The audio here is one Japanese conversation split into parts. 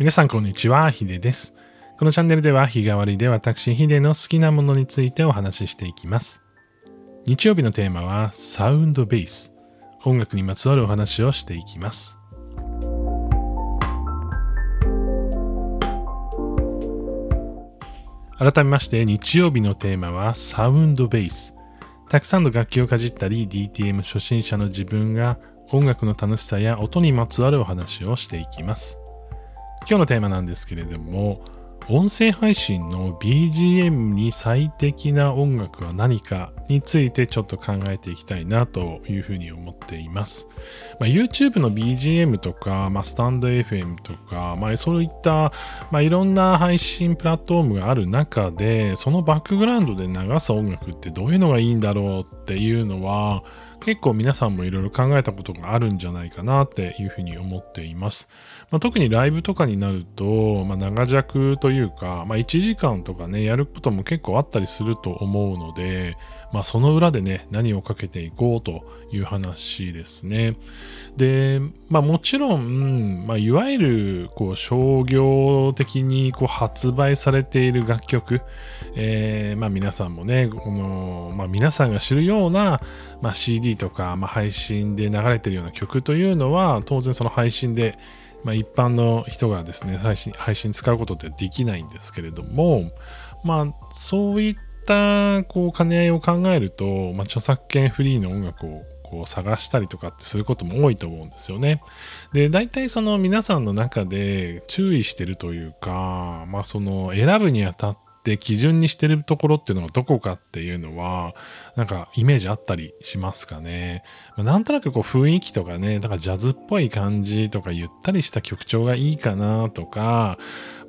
皆さんこんにちは、ヒデです。このチャンネルでは日替わりで私ヒデの好きなものについてお話ししていきます。日曜日のテーマはサウンドベース。音楽にまつわるお話をしていきます。改めまして日曜日のテーマはサウンドベース。たくさんの楽器をかじったり DTM 初心者の自分が音楽の楽しさや音にまつわるお話をしていきます。今日のテーマなんですけれども、音声配信の BGM に最適な音楽は何かについてちょっと考えていきたいなというふうに思っています。まあ、YouTube の BGM とか、まあ、スタンド FM とか、まあ、そういった、まあ、いろんな配信プラットフォームがある中で、そのバックグラウンドで流す音楽ってどういうのがいいんだろうっていうのは、結構皆さんもいろいろ考えたことがあるんじゃないかなっていうふうに思っています。まあ、特にライブとかになると、まあ、長尺というか、まあ、1時間とかね、やることも結構あったりすると思うので、まあ、その裏でね、何をかけていこうという話ですね。で、まあ、もちろん、まあ、いわゆる、こう、商業的に、こう、発売されている楽曲、えー、まあ、皆さんもね、この、まあ、皆さんが知るような、まあ、CD とか、まあ、配信で流れているような曲というのは、当然その配信で、まあ、一般の人がですね、配信、配信使うことってできないんですけれども、まあ、そういった、こう、兼ね合いを考えると、まあ、著作権フリーの音楽をこう探したりとかってすることも多いと思うんですよね。で、大体その皆さんの中で注意してるというか、まあその選ぶにあたってって基準にしてるところっていうのがどこかっていうのは、なんかイメージあったりしますかね。まあ、なんとなくこう雰囲気とかね、だからジャズっぽい感じとかゆったりした曲調がいいかなとか、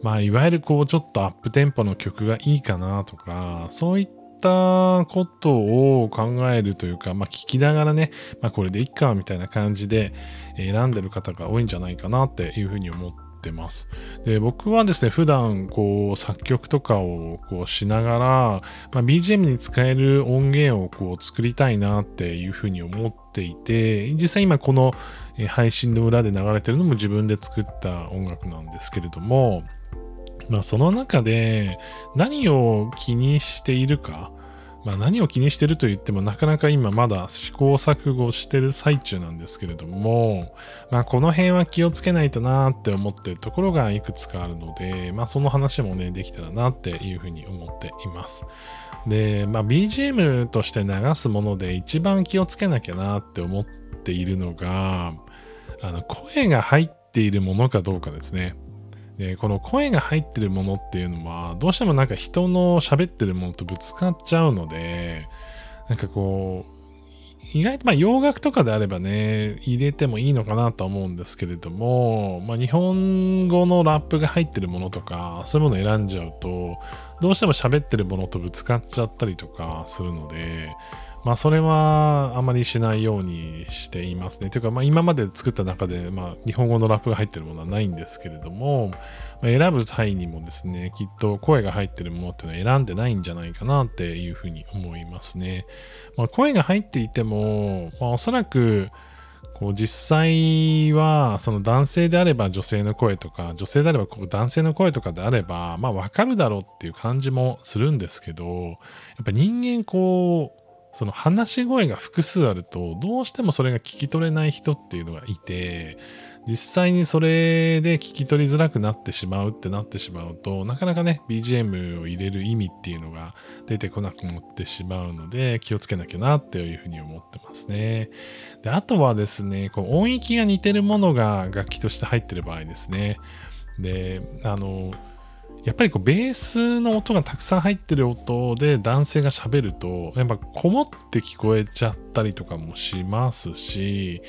まあいわゆるこうちょっとアップテンポの曲がいいかなとか、そういったことを考えるというか、まあ聞きながらね、まあこれでいっかみたいな感じで選んでる方が多いんじゃないかなっていうふうに思ってってます。で、僕はですね、普段、こう、作曲とかをこうしながら、まあ、BGM に使える音源をこう作りたいなっていうふうに思っていて、実際今この配信の裏で流れてるのも自分で作った音楽なんですけれども、まあその中で何を気にしているか、まあ何を気にしてると言ってもなかなか今まだ試行錯誤してる最中なんですけれども、まあこの辺は気をつけないとなーって思ってるところがいくつかあるので、まあその話もね、できたらなっていうふうに思っています。で、まあ BGM として流すもので一番気をつけなきゃなって思っているのが、あの声が入っているものかどうかですね。で、この声が入ってるものっていうのは、どうしてもなんか人の喋ってるものとぶつかっちゃうので、なんかこう、意外とまあ洋楽とかであればね、入れてもいいのかなと思うんですけれども、まあ日本語のラップが入ってるものとか、そういうものを選んじゃうと、どうしても喋ってるものとぶつかっちゃったりとかするので、まあそれはあまりしないようにしていますね。というかまあ今まで作った中でまあ日本語のラップが入ってるものはないんですけれども、まあ、選ぶ際にもですね、きっと声が入ってるものっていうのは選んでないんじゃないかなっていうふうに思いますね。まあ声が入っていても、まあおそらくこう実際はその男性であれば女性の声とか女性であればこう男性の声とかであればまあわかるだろうっていう感じもするんですけどやっぱ人間こうその話し声が複数あると、どうしてもそれが聞き取れない人っていうのがいて、実際にそれで聞き取りづらくなってしまうってなってしまうと、なかなかね、BGM を入れる意味っていうのが出てこなくなってしまうので、気をつけなきゃなっていうふうに思ってますね。で、あとはですね、こう音域が似てるものが楽器として入ってる場合ですね。で、あの、やっぱりこうベースの音がたくさん入ってる音で男性が喋ると、やっぱこもって聞こえちゃったりとかもしますし、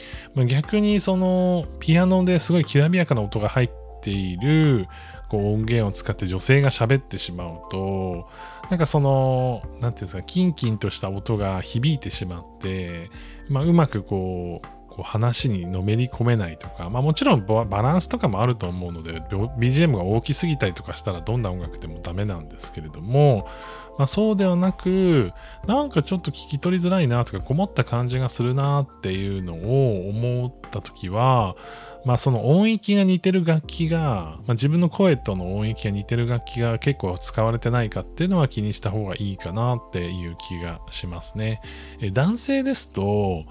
逆にそのピアノですごいきらびやかな音が入っているこう音源を使って女性が喋ってしまうと、なんかその、なんていうんですか、キンキンとした音が響いてしまって、まあ、うまくこう、こう話にのめり込めないとか、まあもちろんバランスとかもあると思うので、BGM が大きすぎたりとかしたらどんな音楽でもダメなんですけれども、まあそうではなく、なんかちょっと聞き取りづらいなとか、こもった感じがするなっていうのを思った時は、まあその音域が似てる楽器が、まあ、自分の声との音域が似てる楽器が結構使われてないかっていうのは気にした方がいいかなっていう気がしますね。え男性ですと、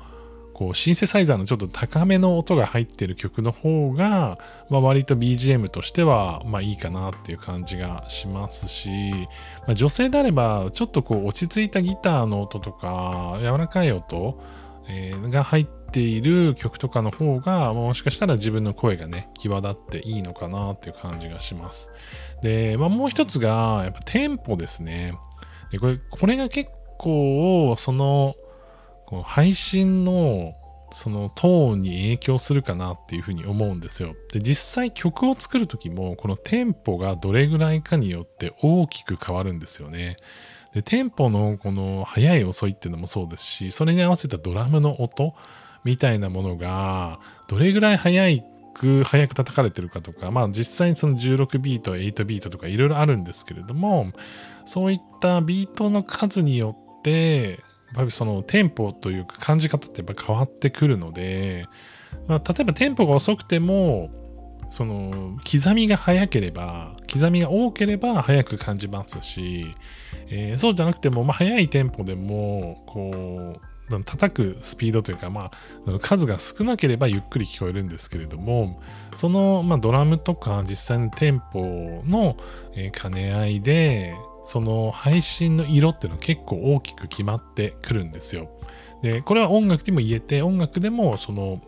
こうシンセサイザーのちょっと高めの音が入ってる曲の方が、まあ、割と BGM としてはまあいいかなっていう感じがしますし、まあ、女性であればちょっとこう落ち着いたギターの音とか柔らかい音、え、が入っている曲とかの方がもしかしたら自分の声がね際立っていいのかなっていう感じがします。で、まあ、もう一つがやっぱテンポですね。でこれこれが結構そのこの配信のそのトーンに影響するかなっていうふうに思うんですよ。で、実際曲を作るときも、このテンポがどれぐらいかによって大きく変わるんですよね。で、テンポのこの速い遅いっていうのもそうですし、それに合わせたドラムの音みたいなものが、どれぐらい速く、速く叩かれてるかとか、まあ実際にその16ビート、8ビートとかいろいろあるんですけれども、そういったビートの数によって、やっぱりそのテンポというか感じ方ってやっぱ変わってくるので、まあ、例えばテンポが遅くても、その刻みが速ければ、刻みが多ければ速く感じますし、えー、そうじゃなくても、まあ、速いテンポでも、こう、叩くスピードというか、まあ、数が少なければゆっくり聞こえるんですけれども、その、まあ、ドラムとか実際のテンポの、えー、兼ね合いで、その配信の色っていうのは結構大きく決まってくるんですよ。で、これは音楽にも言えて、音楽でもその、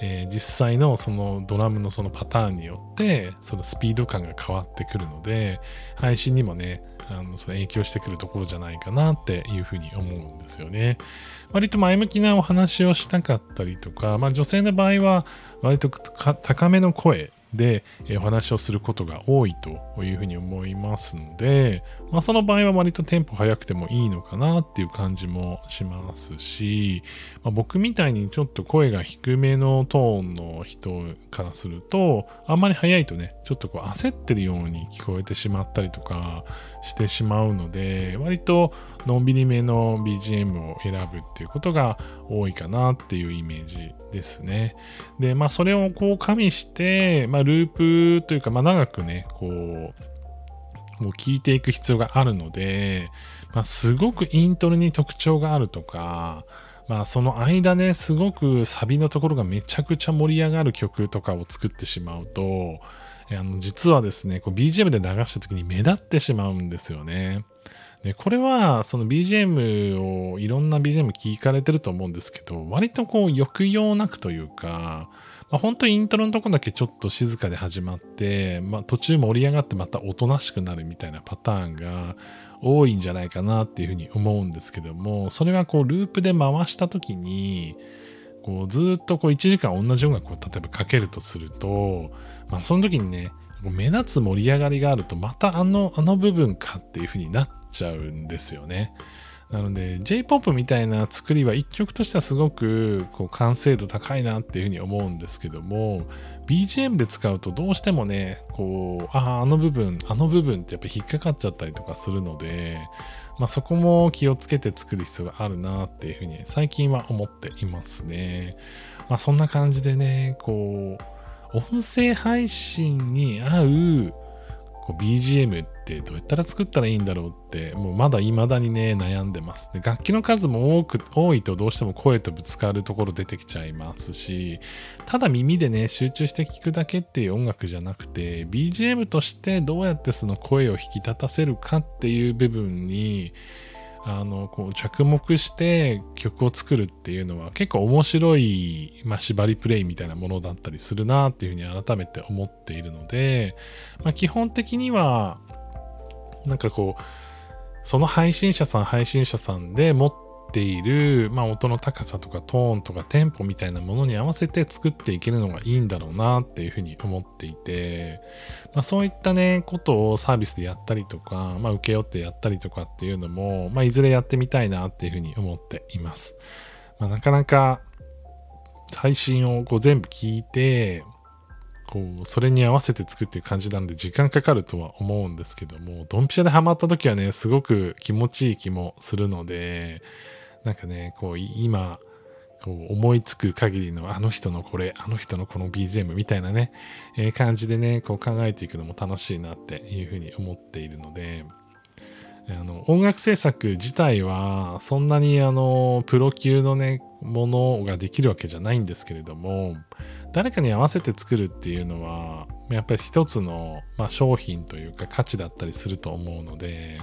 えー、実際のそのドラムのそのパターンによってそのスピード感が変わってくるので配信にもねあのその影響してくるところじゃないかなっていうふうに思うんですよね。割と前向きなお話をしたかったりとか、まあ、女性の場合は割と高めの声で、お話をすることが多いというふうに思いますので、まあ、その場合は割とテンポ速くてもいいのかなっていう感じもしますし、まあ、僕みたいにちょっと声が低めのトーンの人からすると、あんまり速いとね、ちょっとこう焦ってるように聞こえてしまったりとかしてしまうので、割とのんびりめの BGM を選ぶっていうことが多いかなっていうイメージですね。で、まあそれをこう加味して、まあループというか、まあ長くね、こう、もう聞いていく必要があるので、まあすごくイントロに特徴があるとか、まあその間ね、すごくサビのところがめちゃくちゃ盛り上がる曲とかを作ってしまうと、あの実はですね、BGM で流した時に目立ってしまうんですよね。で、これは、その BGM を、いろんな BGM 聞かれてると思うんですけど、割とこう、抑揚なくというか、まあ、本当にイントロのとこだけちょっと静かで始まって、まあ、途中盛り上がってまたおとなしくなるみたいなパターンが多いんじゃないかなっていうふうに思うんですけども、それがこう、ループで回した時に、こう、ずっとこう、1時間同じ音楽を例えばかけるとすると、まあ、その時にね、目立つ盛り上がりがあると、またあの、あの部分かっていう風になっちゃうんですよね。なので、J-POP みたいな作りは一曲としてはすごくこう完成度高いなっていうふうに思うんですけども、BGM で使うとどうしてもね、こう、ああ、あの部分、あの部分ってやっぱ引っかかっちゃったりとかするので、まあそこも気をつけて作る必要があるなっていうふうに最近は思っていますね。まあそんな感じでね、こう、音声配信に合うう BGM ってどうやったら作ったらいいんだろうって、もうまだ未だにね、悩んでます。で楽器の数も多く、多いとどうしても声とぶつかるところ出てきちゃいますし、ただ耳でね、集中して聴くだけっていう音楽じゃなくて、BGM としてどうやってその声を引き立たせるかっていう部分に、あの、こう、着目して曲を作るっていうのは結構面白い、まあ、縛りプレイみたいなものだったりするなっていうふうに改めて思っているので、まあ、基本的には、なんかこう、その配信者さん配信者さんで持っている、まあ、音の高さとかトーンとかテンポみたいなものに合わせて作っていけるのがいいんだろうなっていうふうに思っていて、まあ、そういったね、ことをサービスでやったりとか、まあ、受け負ってやったりとかっていうのも、まあ、いずれやってみたいなっていうふうに思っています。まあ、なかなか配信をこう全部聞いて、こう、それに合わせて作っていう感じなので時間かかるとは思うんですけども、ドンピシャでハマった時はね、すごく気持ちいい気もするので、なんかね、こう、今、こう思いつく限りのあの人のこれ、あの人のこの BGM みたいなね、えー、感じでね、こう考えていくのも楽しいなっていうふうに思っているので、あの音楽制作自体はそんなにあのプロ級のねものができるわけじゃないんですけれども誰かに合わせて作るっていうのはやっぱり一つの、まあ、商品というか価値だったりすると思うので、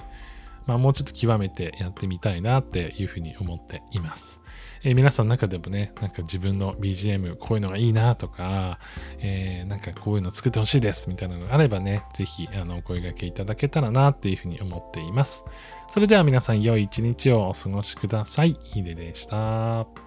まあ、もうちょっと極めてやってみたいなっていうふうに思っています。えー、皆さんの中でもね、なんか自分の BGM こういうのがいいなとか、えー、なんかこういうの作ってほしいですみたいなのがあればね、ぜひあのお声掛けいただけたらなっていうふうに思っています。それでは皆さん良い一日をお過ごしください。ヒデでした。